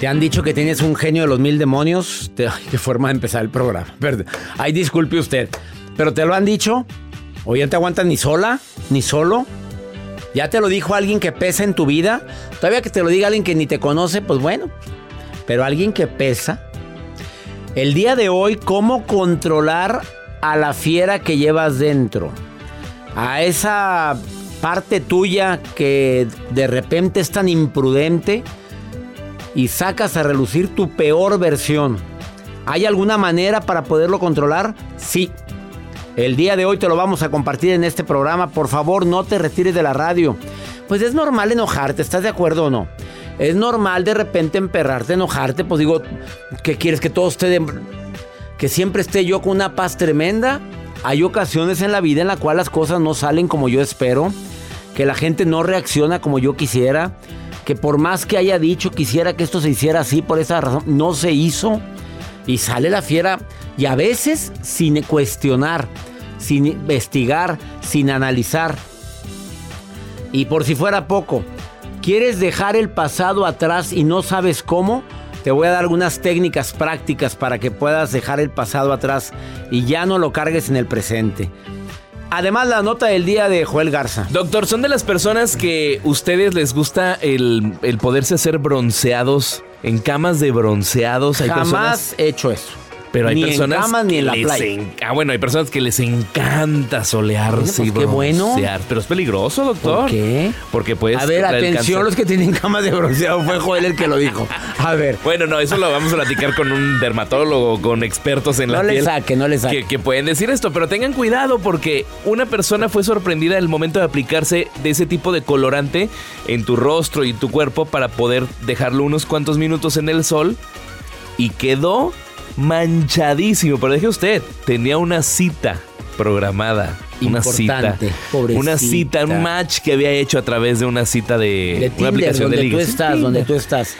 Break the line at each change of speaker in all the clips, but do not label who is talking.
¿Te han dicho que tienes un genio de los mil demonios? qué forma de empezar el programa. Ay, disculpe usted. ¿Pero te lo han dicho? ¿O ya te aguantas ni sola? ¿Ni solo? ¿Ya te lo dijo alguien que pesa en tu vida? Todavía que te lo diga alguien que ni te conoce, pues bueno. Pero alguien que pesa. El día de hoy, ¿cómo controlar a la fiera que llevas dentro? A esa parte tuya que de repente es tan imprudente y sacas a relucir tu peor versión. ¿Hay alguna manera para poderlo controlar? Sí. El día de hoy te lo vamos a compartir en este programa. Por favor, no te retires de la radio. Pues es normal enojarte, ¿estás de acuerdo o no? Es normal de repente emperrarte, enojarte. Pues digo, ¿qué quieres que todo esté de... que siempre esté yo con una paz tremenda? Hay ocasiones en la vida en la cual las cosas no salen como yo espero, que la gente no reacciona como yo quisiera que por más que haya dicho quisiera que esto se hiciera así, por esa razón, no se hizo. Y sale la fiera y a veces sin cuestionar, sin investigar, sin analizar. Y por si fuera poco, ¿quieres dejar el pasado atrás y no sabes cómo? Te voy a dar algunas técnicas prácticas para que puedas dejar el pasado atrás y ya no lo cargues en el presente. Además, la nota del día de Joel Garza.
Doctor, ¿son de las personas que ustedes les gusta el, el poderse hacer bronceados en camas de bronceados?
Hay Jamás he hecho eso.
Pero hay
ni
personas.
En cama, ni en la playa.
Ah, bueno, hay personas que les encanta solearse
pues qué bueno.
Pero es peligroso, doctor.
¿Por qué?
Porque puedes.
A ver, atención, los que tienen camas de bronceado. Fue Joel el que lo dijo. A ver.
Bueno, no, eso lo vamos a platicar con un dermatólogo, con expertos en la piel.
No le saque, no le saque.
Que, que pueden decir esto, pero tengan cuidado porque una persona fue sorprendida en el momento de aplicarse de ese tipo de colorante en tu rostro y tu cuerpo para poder dejarlo unos cuantos minutos en el sol y quedó manchadísimo. Pero deje usted, tenía una cita programada. Una cita. Una cita, un match que había hecho a través de una cita de,
una aplicación
de
Tú estás, donde tú estás.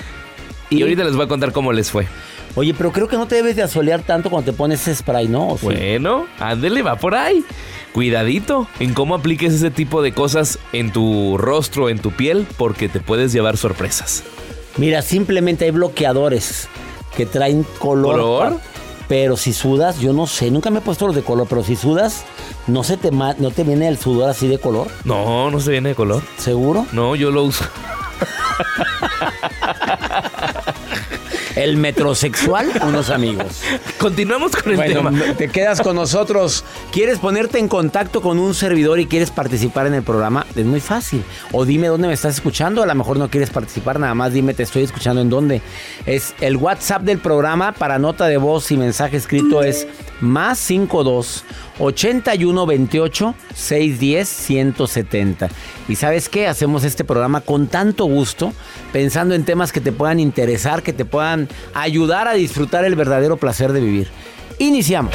Y, ahorita les voy a contar cómo les fue.
Oye, pero creo que no te debes de asolear tanto cuando te pones ese spray, ¿no?
Bueno, ándele, va por ahí. Cuidadito en cómo apliques ese tipo de cosas en tu rostro, en tu piel, porque te puedes llevar sorpresas.
Mira, simplemente hay bloqueadores que traen color.
¿Color?
Pero si sudas, yo no sé, nunca me he puesto los de color, pero si sudas, ¿no, se te, ¿no te viene el sudor así de color?
No, no se viene de color.
¿Seguro?
No, yo lo uso.
El metrosexual, unos amigos.
Continuamos con el
Bueno,
tema.
te quedas con nosotros. ¿Quieres ponerte en contacto con un servidor y quieres participar en el programa? Es muy fácil. O dime dónde me estás escuchando. A lo mejor no quieres participar, nada más dime te estoy escuchando en dónde. Es el WhatsApp del programa para nota de voz y mensaje escrito es más 52 81 28 610 170. Y sabes qué? Hacemos este programa con tanto gusto, pensando en temas que te puedan interesar, que te puedan ayudar a disfrutar el verdadero placer de vivir. Iniciamos.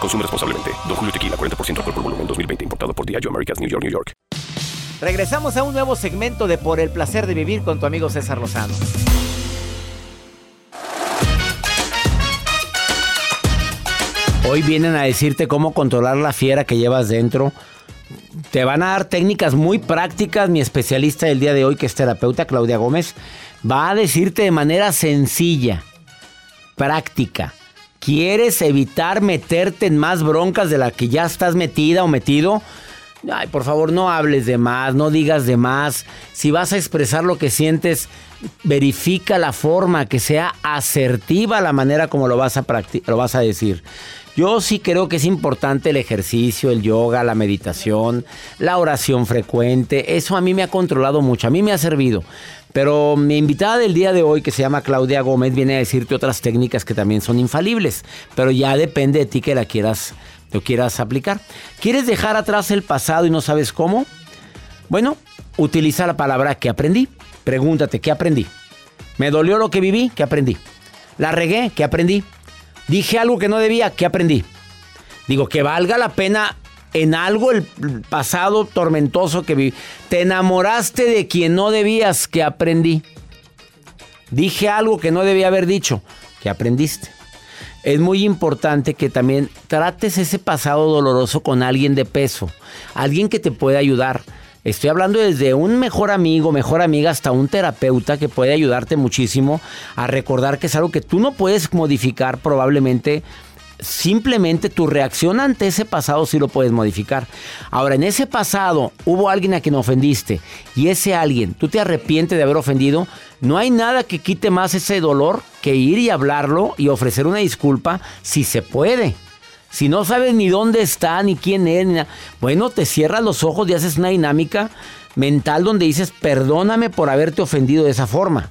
Consume responsablemente. Don Julio Tequila, 40% alcohol por volumen, 2020. Importado por Diageo Americas, New York, New York.
Regresamos a un nuevo segmento de Por el placer de vivir con tu amigo César Lozano. Hoy vienen a decirte cómo controlar la fiera que llevas dentro. Te van a dar técnicas muy prácticas. Mi especialista del día de hoy, que es terapeuta Claudia Gómez, va a decirte de manera sencilla, práctica. ¿Quieres evitar meterte en más broncas de la que ya estás metida o metido? Ay, por favor, no hables de más, no digas de más. Si vas a expresar lo que sientes, verifica la forma, que sea asertiva la manera como lo vas a, lo vas a decir. Yo sí creo que es importante el ejercicio, el yoga, la meditación, la oración frecuente. Eso a mí me ha controlado mucho, a mí me ha servido. Pero mi invitada del día de hoy, que se llama Claudia Gómez, viene a decirte otras técnicas que también son infalibles. Pero ya depende de ti que la quieras, lo quieras aplicar. ¿Quieres dejar atrás el pasado y no sabes cómo? Bueno, utiliza la palabra que aprendí. Pregúntate, ¿qué aprendí? ¿Me dolió lo que viví? ¿Qué aprendí? ¿La regué? ¿Qué aprendí? ¿Dije algo que no debía? ¿Qué aprendí? Digo, que valga la pena en algo el pasado tormentoso que viví. Te enamoraste de quien no debías, que aprendí. Dije algo que no debía haber dicho, que aprendiste. Es muy importante que también trates ese pasado doloroso con alguien de peso, alguien que te pueda ayudar. Estoy hablando desde un mejor amigo, mejor amiga, hasta un terapeuta que puede ayudarte muchísimo a recordar que es algo que tú no puedes modificar probablemente simplemente tu reacción ante ese pasado sí lo puedes modificar. Ahora, en ese pasado hubo alguien a quien ofendiste y ese alguien, tú te arrepientes de haber ofendido, no hay nada que quite más ese dolor que ir y hablarlo y ofrecer una disculpa si se puede. Si no sabes ni dónde está, ni quién es, bueno, te cierras los ojos y haces una dinámica mental donde dices, perdóname por haberte ofendido de esa forma.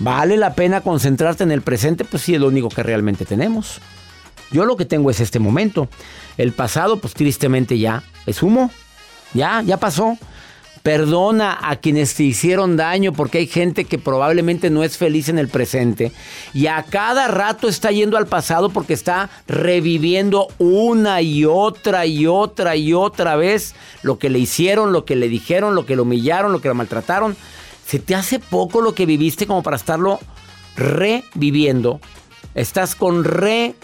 ¿Vale la pena concentrarte en el presente? Pues sí, es lo único que realmente tenemos. Yo lo que tengo es este momento. El pasado, pues tristemente ya es humo. Ya, ya pasó. Perdona a quienes te hicieron daño porque hay gente que probablemente no es feliz en el presente y a cada rato está yendo al pasado porque está reviviendo una y otra y otra y otra vez lo que le hicieron, lo que le dijeron, lo que lo humillaron, lo que lo maltrataron. ¿Se te hace poco lo que viviste como para estarlo reviviendo? Estás con re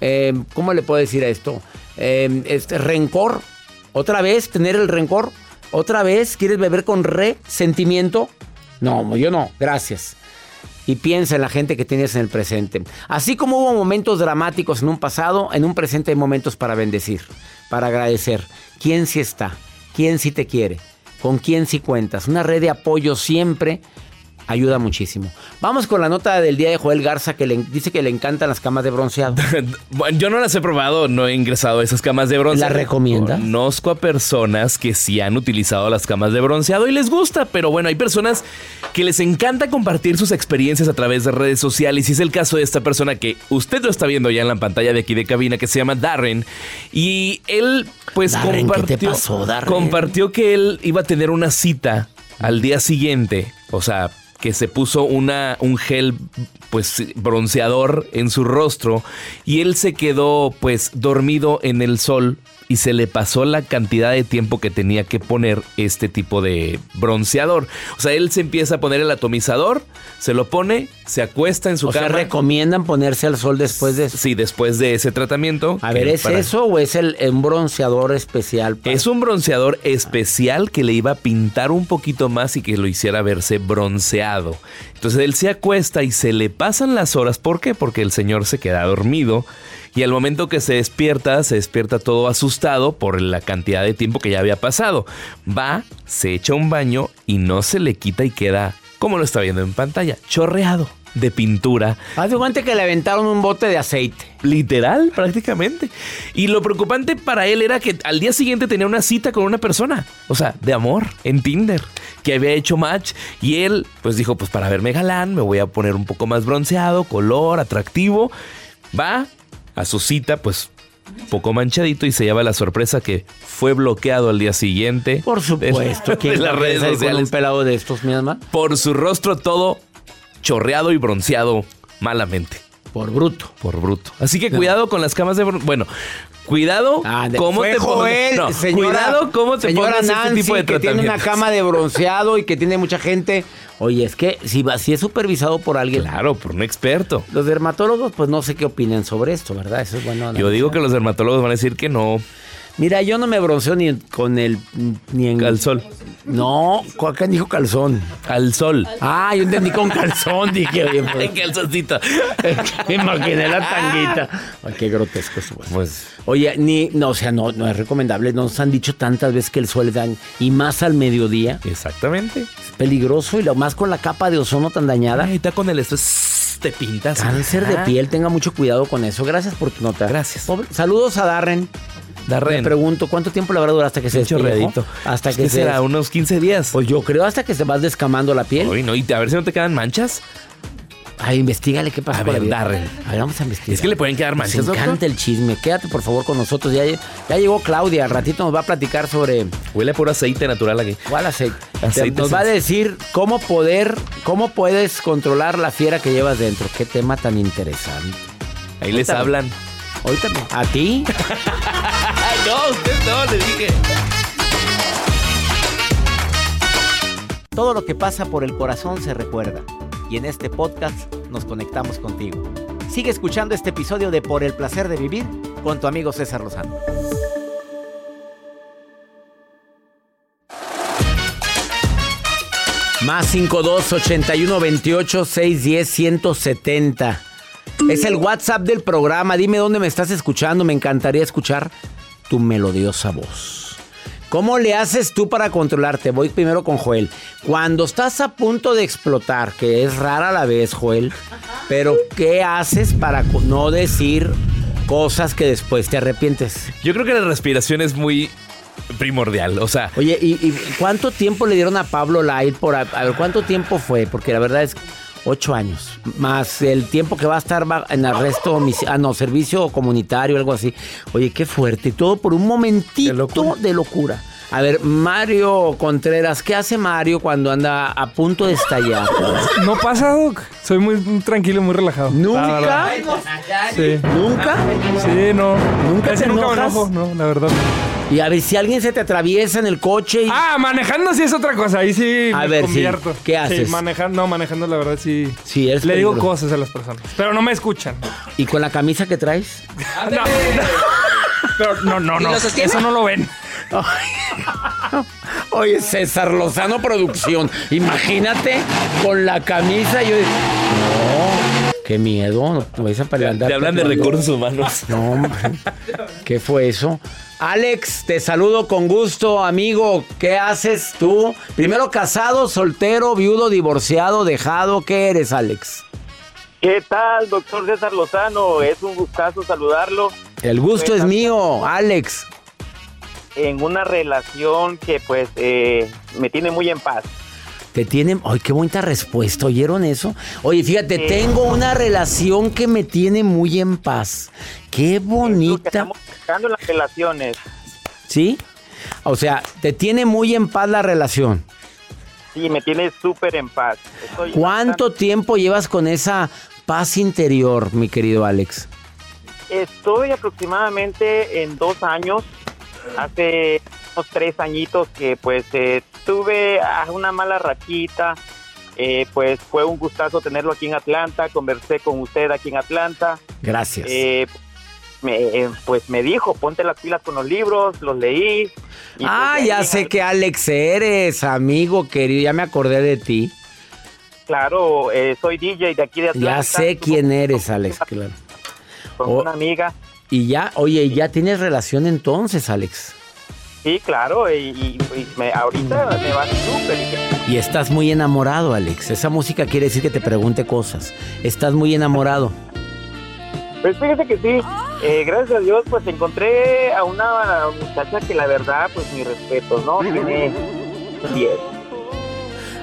eh, ¿cómo le puedo decir a esto? Eh, este rencor. Otra vez tener el rencor. Otra vez quieres beber con resentimiento. No, yo no, gracias. Y piensa en la gente que tienes en el presente. Así como hubo momentos dramáticos en un pasado, en un presente hay momentos para bendecir, para agradecer. ¿Quién sí está? ¿Quién sí te quiere? ¿Con quién sí cuentas? Una red de apoyo siempre Ayuda muchísimo. Vamos con la nota del día de Joel Garza que le, dice que le encantan las camas de bronceado.
Bueno, yo no las he probado, no he ingresado a esas camas de bronceado.
¿La recomienda?
Conozco a personas que sí han utilizado las camas de bronceado y les gusta, pero bueno, hay personas que les encanta compartir sus experiencias a través de redes sociales y es el caso de esta persona que usted lo está viendo ya en la pantalla de aquí de cabina que se llama Darren y él pues
Darren, ¿qué
compartió,
te pasó, Darren?
compartió que él iba a tener una cita al día siguiente, o sea, que se puso una, un gel pues bronceador en su rostro y él se quedó pues dormido en el sol y se le pasó la cantidad de tiempo que tenía que poner este tipo de bronceador. O sea, él se empieza a poner el atomizador, se lo pone, se acuesta en su
O sea,
cama.
recomiendan ponerse al sol después de eso.
Sí, después de ese tratamiento.
A ver, ¿es
para-
eso o es el, un bronceador especial? para-
Es un bronceador especial que le iba a pintar un poquito más y que lo hiciera verse bronceado. Entonces él se acuesta y se le pasan las horas. ¿Por qué? Porque el señor se queda dormido y al momento que se despierta, se despierta todo asustado por la cantidad de tiempo que ya había pasado. Va, se echa un baño y no se le quita y queda, como lo está viendo en pantalla, chorreado de pintura.
Haz de cuenta que le aventaron un bote de aceite.
Literal, prácticamente. Y lo preocupante para él era que al día siguiente tenía una cita con una persona, o sea, de amor, en Tinder, que había hecho match. Y él, pues dijo, pues para verme galán, me voy a poner un poco más bronceado, color, atractivo. Va a su cita, pues poco manchadito y se lleva la sorpresa que fue bloqueado al día siguiente.
Por supuesto.
De,
¿Quién
de las redes
con
sociales.
un pelado de estos, mi alma?
Por su rostro todo chorreado y bronceado malamente.
Por bruto.
Por bruto. Así que cuidado con las camas de... Bueno, cuidado
Ah, de-
cómo te
Joel,
pones... No,
señora,
cuidado cómo te
señora
pones
Nancy,
este tipo de
que tiene una cama de bronceado y que tiene mucha gente. Oye, es que si, va- si es supervisado por alguien,
Claro, por un experto.
los dermatólogos, pues no sé qué opinen sobre esto, ¿verdad? Eso es bueno.
Yo digo que los dermatólogos van a decir que no.
Mira, yo no me bronceo ni con el. ni en.
Al sol.
No, acá dijo calzón.
Al sol.
Ah, yo entendí con calzón, dije, oye,
En
pues,
calzoncito.
me imaginé la tanguita. Ay, qué grotesco eso. pues. Oye, ni, no, o sea, no, no es recomendable. Nos han dicho tantas veces que el sol daña, y más al mediodía,
exactamente.
es peligroso, y lo más con la capa de ozono tan dañada.
Ahí está con el estrés. Te pintas.
Cáncer de piel, tenga mucho cuidado con eso. Gracias por tu nota.
Gracias.
Pobre- saludos a Darren.
Darren.
Le pregunto, ¿cuánto tiempo le habrá durado hasta que se
chorreadito.
Hasta
Es
que,
que
se
será unos 15 días.
Pues yo creo hasta que se va descamando la piel.
Uy, no, y a ver si no te quedan manchas.
Ay, investigale qué pasa
A ver. Darren.
A ver, vamos a investigar.
Es que le pueden quedar
Nos
manchas,
encanta
doctor.
el chisme. Quédate, por favor, con nosotros. Ya, ya llegó Claudia. Al ratito nos va a platicar sobre
Huele a puro aceite natural aquí.
cuál aceite.
Aceite
nos va a decir cómo poder, cómo puedes controlar la fiera que llevas dentro. Qué tema tan interesante.
Ahí les hablan.
Ahorita, ¿a ti?
No, usted no, le dije.
Todo lo que pasa por el corazón se recuerda. Y en este podcast nos conectamos contigo. Sigue escuchando este episodio de Por el placer de vivir con tu amigo César Lozano. Más 52 81 28 610 170. Es el WhatsApp del programa. Dime dónde me estás escuchando. Me encantaría escuchar tu melodiosa voz. ¿Cómo le haces tú para controlarte? Voy primero con Joel. Cuando estás a punto de explotar, que es rara la vez, Joel, pero ¿qué haces para no decir cosas que después te arrepientes?
Yo creo que la respiración es muy primordial. O sea,
Oye, ¿y, y cuánto tiempo le dieron a Pablo Lail por... A, a ver, ¿cuánto tiempo fue? Porque la verdad es ocho años. Más el tiempo que va a estar en arresto, ah, no, servicio comunitario, algo así. Oye, qué fuerte. Y todo por un momentito de locura. A ver, Mario Contreras, ¿qué hace Mario cuando anda a punto de estallar?
No pasa, Doc. Soy muy tranquilo, muy relajado. La
¿Nunca?
Sí.
¿Nunca?
Sí, no.
¿Nunca te
nunca me enojo, no, la verdad.
Y a ver, si alguien se te atraviesa en el coche y...
Ah, manejando sí es otra cosa. Ahí sí
A
me
ver, sí.
convierto.
¿Qué haces?
Sí, manejando, no, manejando la verdad sí.
Sí, eres
Le digo cosas a las personas. Pero no me escuchan.
¿Y con la camisa que traes?
No, no. Pero no, no, no. Eso no lo ven.
Oye, César Lozano Producción. Imagínate con la camisa. Yo. Qué miedo, no te vais a parar.
Te hablan de recursos humanos.
No, hombre. ¿Qué fue eso? Alex, te saludo con gusto, amigo. ¿Qué haces tú? Primero casado, soltero, viudo, divorciado, dejado. ¿Qué eres, Alex?
¿Qué tal, doctor César Lozano? Es un gustazo saludarlo.
El gusto es mío, Alex.
En una relación que pues eh, me tiene muy en paz.
Te tienen. Ay, qué bonita respuesta. ¿Oyeron eso? Oye, fíjate, tengo una relación que me tiene muy en paz. Qué bonita.
Estamos buscando las relaciones.
¿Sí? O sea, te tiene muy en paz la relación.
Sí, me tiene súper en paz. Estoy
¿Cuánto tiempo llevas con esa paz interior, mi querido Alex?
Estoy aproximadamente en dos años. Hace unos tres añitos que pues eh, tuve ah, una mala raquita. Eh, pues fue un gustazo tenerlo aquí en Atlanta. Conversé con usted aquí en Atlanta.
Gracias.
Eh, me, eh, pues me dijo, ponte las pilas con los libros, los leí. y,
ah,
pues,
ya sé que Alex eres, amigo querido. Ya me acordé de ti.
Claro, eh, soy DJ de aquí de Atlanta.
Ya sé quién eres, Alex. Claro.
Con
Oh.
una amiga.
Y ya, oye, ¿ya tienes relación entonces, Alex?
Sí, claro, y, y- y me- ahorita me va súper.
Y estás muy enamorado, Alex. Esa música quiere decir que te pregunte cosas. Estás muy enamorado.
Pues fíjese que sí, eh, gracias a Dios, pues encontré a una muchacha que la verdad, pues mi respeto, ¿no? Tiene 10.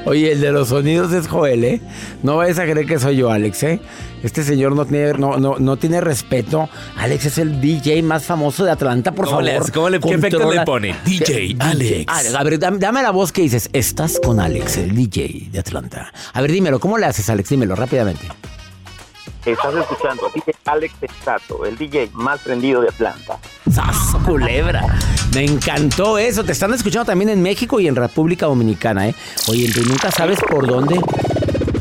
Oye, el de los sonidos es Joel, ¿eh? No vayas a creer que soy yo, Alex, ¿eh? Este señor no tiene, no, no, no tiene respeto. Alex es el DJ más famoso de Atlanta, por
¿Cómo
favor.
le? ¿Cómo le- qué efecto le pone? DJ Alex.
Ah, a ver, dame la voz que dices. Estás con Alex, el DJ de Atlanta. A ver, dímelo, ¿cómo le haces, Alex? Dímelo rápidamente.
Estás escuchando, dice Alex Estato, el DJ más prendido de Atlanta.
¡Sas, culebra! Me encantó eso. Te están escuchando también en México y en República Dominicana, ¿eh? Oye, tú nunca sabes por dónde.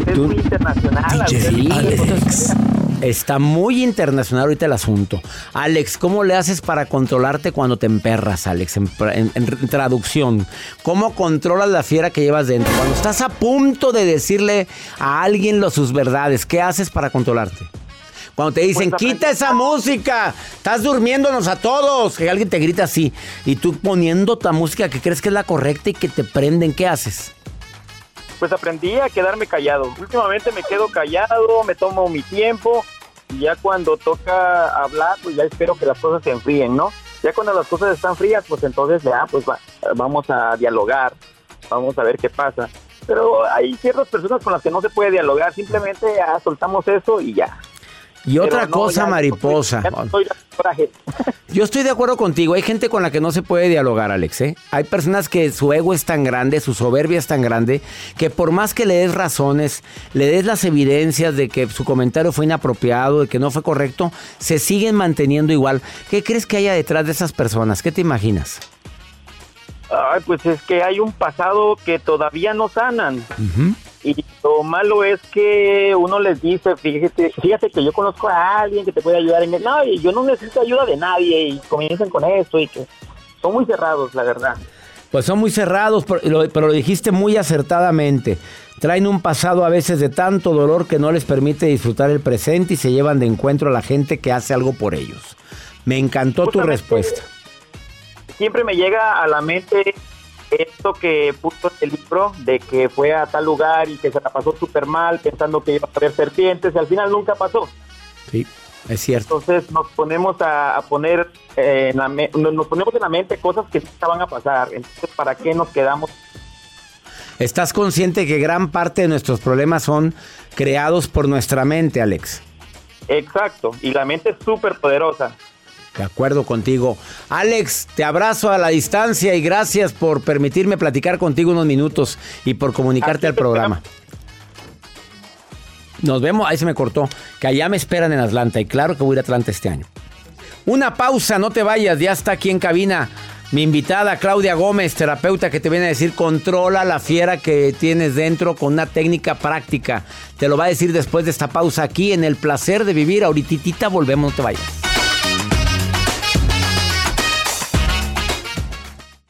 Es
Tú-
muy internacional.
Sí,
Alex.
Está muy internacional ahorita el asunto. Alex, ¿cómo le haces para controlarte cuando te emperras, Alex? En, en- en traducción, ¿cómo controlas la fiera que llevas dentro? Cuando estás a punto de decirle a alguien lo, sus verdades, ¿qué haces para controlarte? Cuando te dicen,
Pues,
quita esa música, estás durmiéndonos a todos, que alguien te grita así, y tú poniendo tu música que crees que es la correcta y que te prenden, ¿qué haces?
Pues aprendí a quedarme callado. Últimamente me quedo callado, me tomo mi tiempo y ya cuando toca hablar, pues ya espero que las cosas se enfríen, ¿no? Ya cuando las cosas están frías, pues entonces ya, pues va- vamos a dialogar, vamos a ver qué pasa. Pero hay ciertas personas con las que no se puede dialogar, simplemente ya soltamos eso y ya.
Y otra
no,
cosa,
ya
mariposa.
ya.
Yo estoy de acuerdo contigo. Hay gente con la que no se puede dialogar, Alex. ¿eh? Hay personas que su ego es tan grande, su soberbia es tan grande, que por más que le des razones, le des las evidencias de que su comentario fue inapropiado, de que no fue correcto, se siguen manteniendo igual. ¿Qué crees que haya detrás de esas personas? ¿Qué te imaginas?
Ay, pues es que hay un pasado que todavía no sanan. Y lo malo es que uno les dice, fíjate, fíjate que yo conozco a alguien que te puede ayudar en el... No, y yo no necesito ayuda de nadie y comienzan con eso y que son muy cerrados, la verdad.
Pues son muy cerrados, pero lo, pero lo dijiste muy acertadamente. Traen un pasado a veces de tanto dolor que no les permite disfrutar el presente y se llevan de encuentro a la gente que hace algo por ellos. Me encantó tu respuesta.
Siempre me llega a la mente esto que puso en el libro de que fue a tal lugar y que se la pasó súper mal pensando que iba a haber serpientes y al final nunca pasó.
Sí, es cierto.
Entonces nos ponemos a, a poner eh, en la me- nos nos ponemos en la mente cosas que nunca van a pasar. Entonces, ¿para qué nos quedamos?
¿Estás consciente que gran parte de nuestros problemas son creados por nuestra mente, Alex?
Exacto. Y la mente es súper poderosa.
De acuerdo contigo. Alex, te abrazo a la distancia y gracias por permitirme platicar contigo unos minutos y por comunicarte al programa. Nos vemos, ahí se me cortó, que allá me esperan en Atlanta y claro que voy a ir a Atlanta este año. Una pausa, no te vayas, ya está aquí en cabina mi invitada Claudia Gómez, terapeuta que te viene a decir controla la fiera que tienes dentro con una técnica práctica. Te lo va a decir después de esta pausa aquí en El Placer de Vivir. Ahorita volvemos, no te vayas.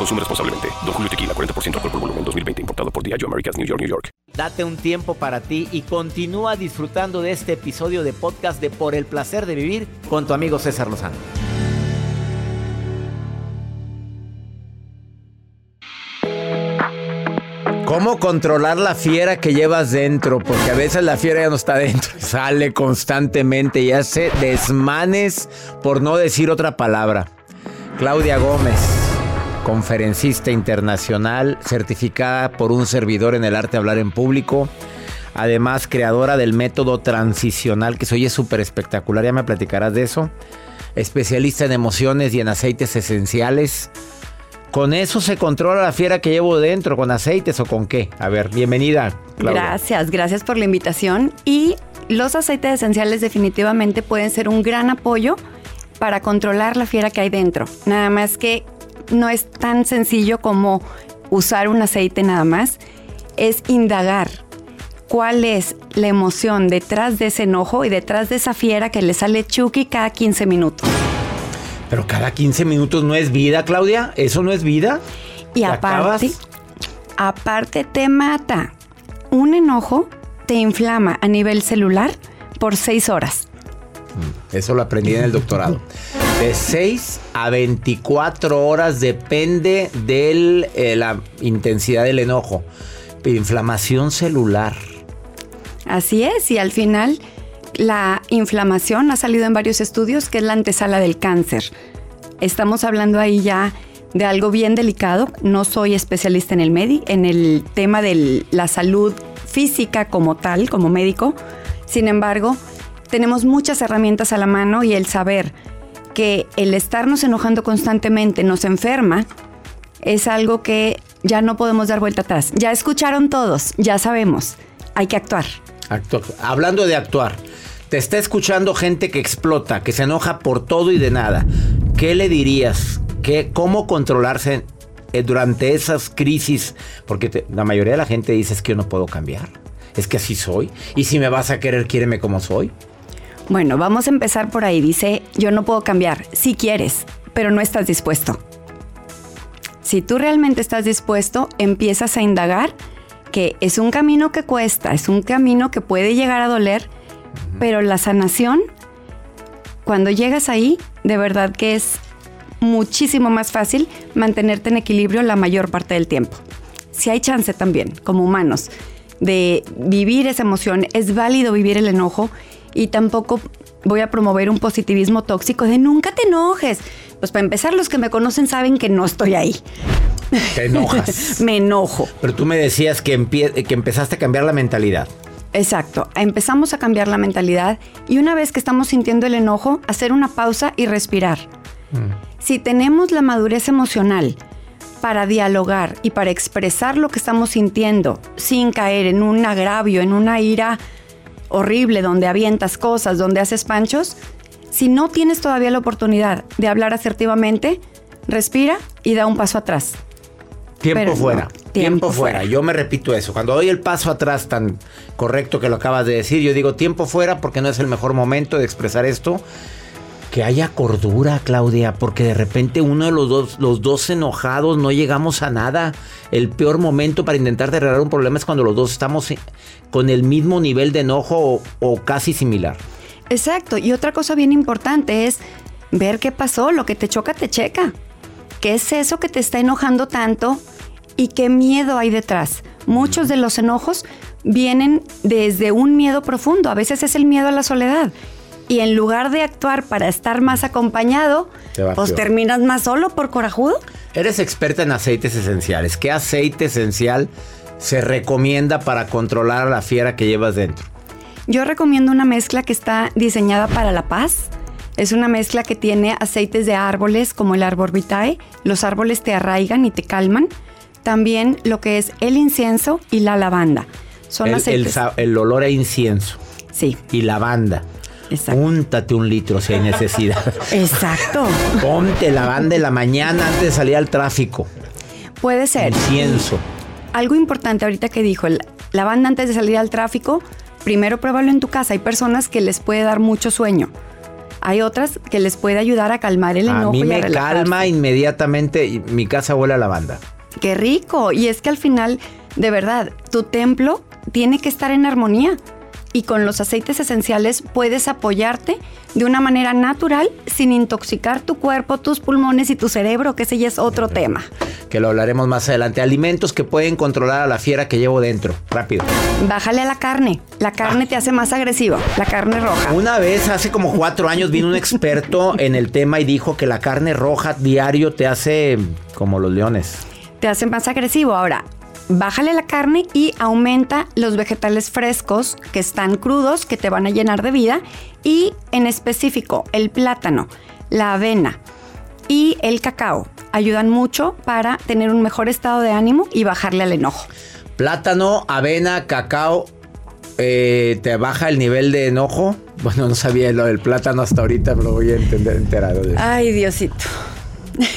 Consume responsablemente. Don Julio Tequila, 40% alcohol por volumen, 2020. Importado por Diageo Americas, New York, New York.
Date un tiempo para ti y continúa disfrutando de este episodio de podcast de Por el Placer de Vivir con tu amigo César Lozano. ¿Cómo controlar la fiera que llevas dentro? Porque a veces la fiera ya no está dentro, sale constantemente y hace desmanes, por no decir otra palabra. Claudia Gómez, conferencista internacional, certificada por un servidor en el arte de hablar en público. Además, creadora del método transicional, que se oye súper espectacular, ya me platicarás de eso. Especialista en emociones y en aceites esenciales. ¿Con eso se controla la fiera que llevo dentro? ¿Con aceites o con qué? A ver, bienvenida. Claudia.
Gracias, gracias por la invitación. Y los aceites esenciales definitivamente pueden ser un gran apoyo para controlar la fiera que hay dentro. Nada más que no es tan sencillo como usar un aceite nada más. Es indagar cuál es la emoción detrás de ese enojo y detrás de esa fiera que le sale Chucky cada 15 minutos.
Pero cada 15 minutos no es vida, Claudia. ¿Eso no es vida?
Y
¿Te
aparte,
acabas?
aparte te mata. Un enojo te inflama a nivel celular por 6 horas.
Eso lo aprendí en el doctorado. De 6 a 24 horas depende de la intensidad del enojo. Inflamación celular.
Así es, y al final la inflamación ha salido en varios estudios que es la antesala del cáncer. Estamos hablando ahí ya de algo bien delicado. No soy especialista en el medi, en el tema de la salud física como tal, como médico. Sin embargo, tenemos muchas herramientas a la mano y el saber que el estarnos enojando constantemente nos enferma es algo que ya no podemos dar vuelta atrás. Ya escucharon todos, ya sabemos, hay que actuar.
Actu- Hablando de actuar, te está escuchando gente que explota, que se enoja por todo y de nada. ¿Qué le dirías? ¿Qué, ¿Cómo controlarse eh, durante esas crisis? Porque la mayoría de la gente dice es que yo no puedo cambiar. Es que así soy. Y si me vas a querer, quiéreme como soy.
Bueno, vamos a empezar por ahí. Dice, yo no puedo cambiar. Si quieres, pero no estás dispuesto. Si tú realmente estás dispuesto, empiezas a indagar que es un camino que cuesta, es un camino que puede llegar a doler, pero la sanación, cuando llegas ahí, de verdad que es muchísimo más fácil mantenerte en equilibrio la mayor parte del tiempo. Si hay chance también, como humanos, de vivir esa emoción, es válido vivir el enojo y tampoco voy a promover un positivismo tóxico de nunca te enojes. Pues para empezar, los que me conocen saben que no estoy ahí.
Te enojas.
me enojo.
Pero tú me decías que, que empezaste a cambiar la mentalidad.
Exacto, empezamos a cambiar la mentalidad y una vez que estamos sintiendo el enojo, hacer una pausa y respirar. Si tenemos la madurez emocional para dialogar y para expresar lo que estamos sintiendo sin caer en un agravio, en una ira horrible donde avientas cosas, donde haces panchos, si no tienes todavía la oportunidad de hablar asertivamente, respira y da un paso atrás.
Tiempo
Pero no,
fuera. tiempo,
tiempo
fuera.
fuera.
Yo me repito eso. Cuando doy el paso atrás tan correcto que lo acabas de decir, yo digo tiempo fuera porque no es el mejor momento de expresar esto. Que haya cordura, Claudia, porque de repente uno de los dos, los dos enojados no llegamos a nada. El peor momento para intentar arreglar un problema es cuando los dos estamos eh, con el mismo nivel de enojo o, o casi similar.
Exacto. Y otra cosa bien importante es ver qué pasó. Lo que te choca, te checa. ¿Qué es eso que te está enojando tanto y qué miedo hay detrás? Muchos de los enojos vienen desde un miedo profundo, a veces es el miedo a la soledad. Y en lugar de actuar para estar más acompañado,
Te
pues terminas más solo por corajudo.
Eres experta en aceites esenciales. ¿Qué aceite esencial se recomienda para controlar a la fiera que llevas dentro?
Yo recomiendo una mezcla que está diseñada para la paz. Es una mezcla que tiene aceites de árboles como el árbol vitae. Los árboles te arraigan y te calman. También lo que es el incienso y la lavanda. Son
el, el
aceites.
sa- el olor a incienso.
Sí.
Y lavanda.
Exacto.
Úntate un litro si hay necesidad.
Exacto.
Ponte lavanda en la mañana antes de salir al tráfico.
Puede ser.
Incienso.
Algo importante ahorita que dijo, el- lavanda antes de salir al tráfico, primero pruébalo en tu casa. Hay personas que les puede dar mucho sueño. Hay otras que les puede ayudar a calmar el
A
enojo
mí
y a
me
relajarse.
calma inmediatamente. y Mi casa huele a lavanda.
Qué rico. Y es que al final, de verdad, tu templo tiene que estar en armonía. Y con los aceites esenciales puedes apoyarte de una manera natural sin intoxicar tu cuerpo, tus pulmones y tu cerebro, que ese ya es otro tema.
Que lo hablaremos más adelante. Alimentos que pueden controlar a la fiera que llevo dentro. Rápido.
Bájale a la carne. La carne te hace más agresivo. La carne roja.
Una vez, hace como cuatro años, vino un experto en el tema y dijo que la carne roja diario te hace como los leones.
te hace más agresivo. Ahora, bájale la carne y aumenta los vegetales frescos que están crudos, que te van a llenar de vida. Y en específico, el plátano, la avena y el cacao ayudan mucho para tener un mejor estado de ánimo y bajarle al enojo.
Plátano, avena, cacao, eh, te baja el nivel de enojo. Bueno, no sabía lo del plátano hasta ahorita, me lo voy a entender enterado. de eso.
Ay, Diosito.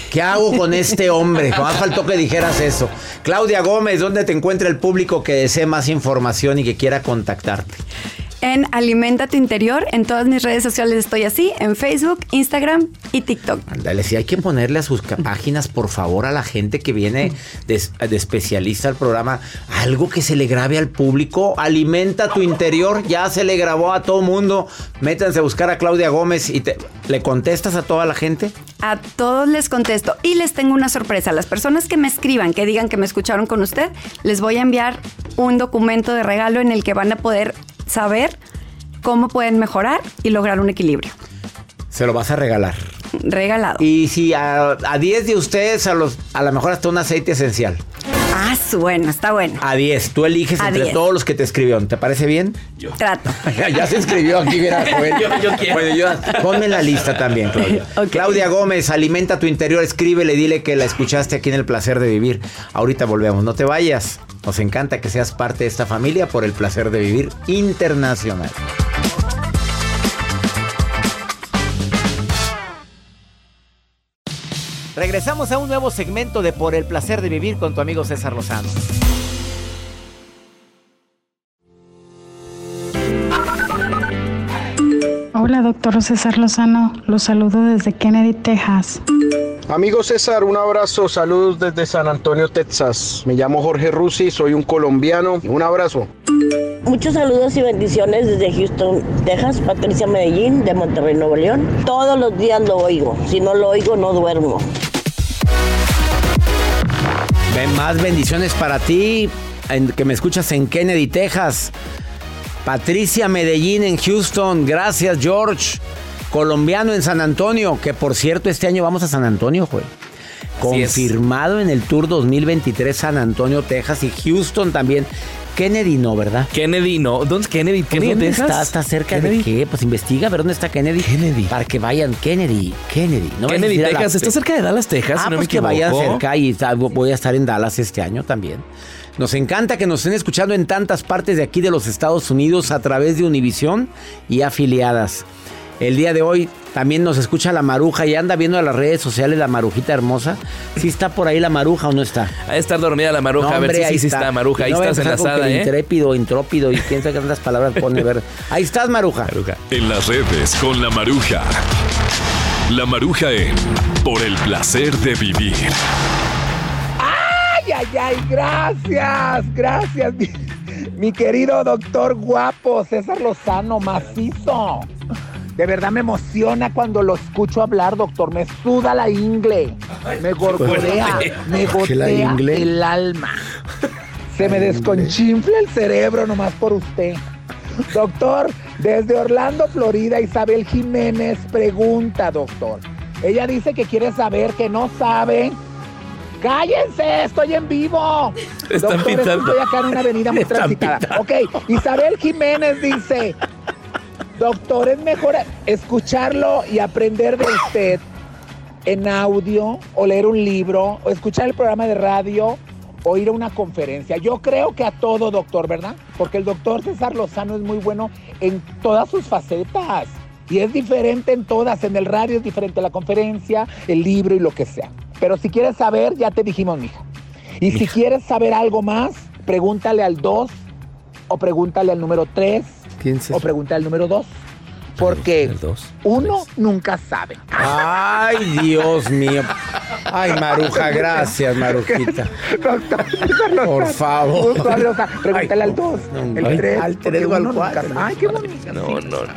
¿Qué hago con este hombre? Más faltó que dijeras eso. Claudia Gómez, ¿dónde te encuentra el público que desee más información y que quiera contactarte?
En Alimenta tu Interior, en todas mis redes sociales estoy así, en Facebook, Instagram y TikTok.
Ándale, si hay que ponerle a sus páginas, por favor, a la gente que viene de, de especialista al programa, algo que se le grabe al público. Alimenta tu interior, ya se le grabó a todo mundo. Métanse a buscar a Claudia Gómez y te- le contestas a toda la gente.
A todos les contesto y les tengo una sorpresa. Las personas que me escriban, que digan que me escucharon con usted, les voy a enviar un documento de regalo en el que van a poder saber cómo pueden mejorar y lograr un equilibrio.
Se lo vas a regalar.
Regalado.
Y si a, a 10 de ustedes, a, los, a lo mejor hasta un aceite esencial.
Ah, su- bueno, está bueno.
A 10, tú eliges
A
entre
10.
todos los que te escribieron. ¿Te parece bien?
Trato.
ya, se inscribió aquí, mira, Joel.
Yo- yo quiero.
Bueno, yo- ponme en la lista también, Claudia. Claudia Gómez, alimenta tu interior, escríbele, dile que la escuchaste aquí en El Placer de Vivir. Ahorita volvemos, no te vayas. Nos encanta que seas parte de esta familia por el placer de vivir internacional. Regresamos a un nuevo segmento de Por el placer de vivir con tu amigo César Lozano.
Hola, doctor César Lozano. Los saludo desde Kennedy, Texas.
Amigo César, un abrazo, saludos desde San Antonio, Texas. Me llamo Jorge Rusi, soy un colombiano. Un abrazo.
Muchos saludos y bendiciones desde Houston, Texas, Patricia Medellín, de Monterrey, Nuevo León. Todos los días lo oigo. Si no lo oigo, no duermo.
Ven, más bendiciones para ti, en- que me escuchas en Kennedy, Texas. Patricia Medellín en Houston. Gracias, George. Colombiano en San Antonio, que por cierto este año vamos a San Antonio, güey. Confirmado en el Tour 2023 San Antonio, Texas y Houston también. Kennedy no, ¿verdad?
Kennedy, no. ¿Dónde es Kennedy? ¿Kennedy,
¿Dónde
Texas?
está? ¿Está cerca
Kennedy.
de qué? Pues investiga a ver dónde está Kennedy.
Kennedy.
Para que vayan. Kennedy, Kennedy. No
Kennedy, Texas. Está cerca de Dallas, Texas,
Ah,
si no
pues
me
que vayan
equivoco.
cerca y voy a estar en Dallas este año también. Nos encanta que nos estén escuchando en tantas partes de aquí de los Estados Unidos a través de Univisión y afiliadas. El día de hoy también nos escucha la maruja y anda viendo en las redes sociales la marujita hermosa. ¿Sí está por ahí la maruja o no está?
Ha de estar dormida la maruja.
No,
a ver si
ahí
sí, sí está, maruja. Ahí
No a
estás enlazada,
que
¿eh?
Intrépido, intrópido y quién sabe cuántas palabras pone. a ver. Ahí estás, maruja.
Maruja.
En las redes con la maruja. La maruja en Por el placer de vivir.
Ay, ay, ay, gracias, gracias, mi, mi querido doctor guapo, César Lozano, macizo. De verdad me emociona cuando lo escucho hablar, doctor. Me suda la ingle, me gorgorea, me
¿Qué la
gotea el alma. Se me desconchinfla el cerebro nomás por usted. Doctor, desde Orlando, Florida, Isabel Jiménez pregunta, doctor. Ella dice que quiere saber que no sabe. ¡Cállense! ¡Estoy en vivo!
Están
Doctor, estoy acá en una avenida muy
Están
transitada. Ok, Isabel Jiménez dice: Doctor, es mejor escucharlo y aprender de usted en audio o leer un libro o escuchar el programa de radio o ir a una conferencia. Yo creo que a todo, doctor, ¿verdad? Porque el doctor César Lozano es muy bueno en todas sus facetas. Y es diferente en todas. En el radio es diferente la conferencia, el libro y lo que sea. Pero si quieres saber, ya te dijimos, mija. Y si quieres saber algo más, pregúntale al 2 o pregúntale al número 3
¿Quién se-
o pregúntale al número 2. Porque uno nunca sabe.
Ay, Dios mío. Ay, Maruja, gracias, Marujita. Por favor.
Pregúntale al 2, el
Ay,
3,
al tres o al cuatro.
Ay, qué bonito.
No, no, no.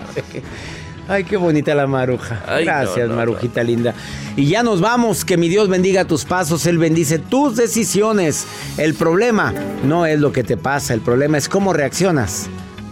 Ay, qué bonita la maruja.
Ay,
Gracias,
no, no,
marujita linda. Y ya nos vamos. Que mi Dios bendiga tus pasos. Él bendice tus decisiones. El problema no es lo que te pasa. El problema es cómo reaccionas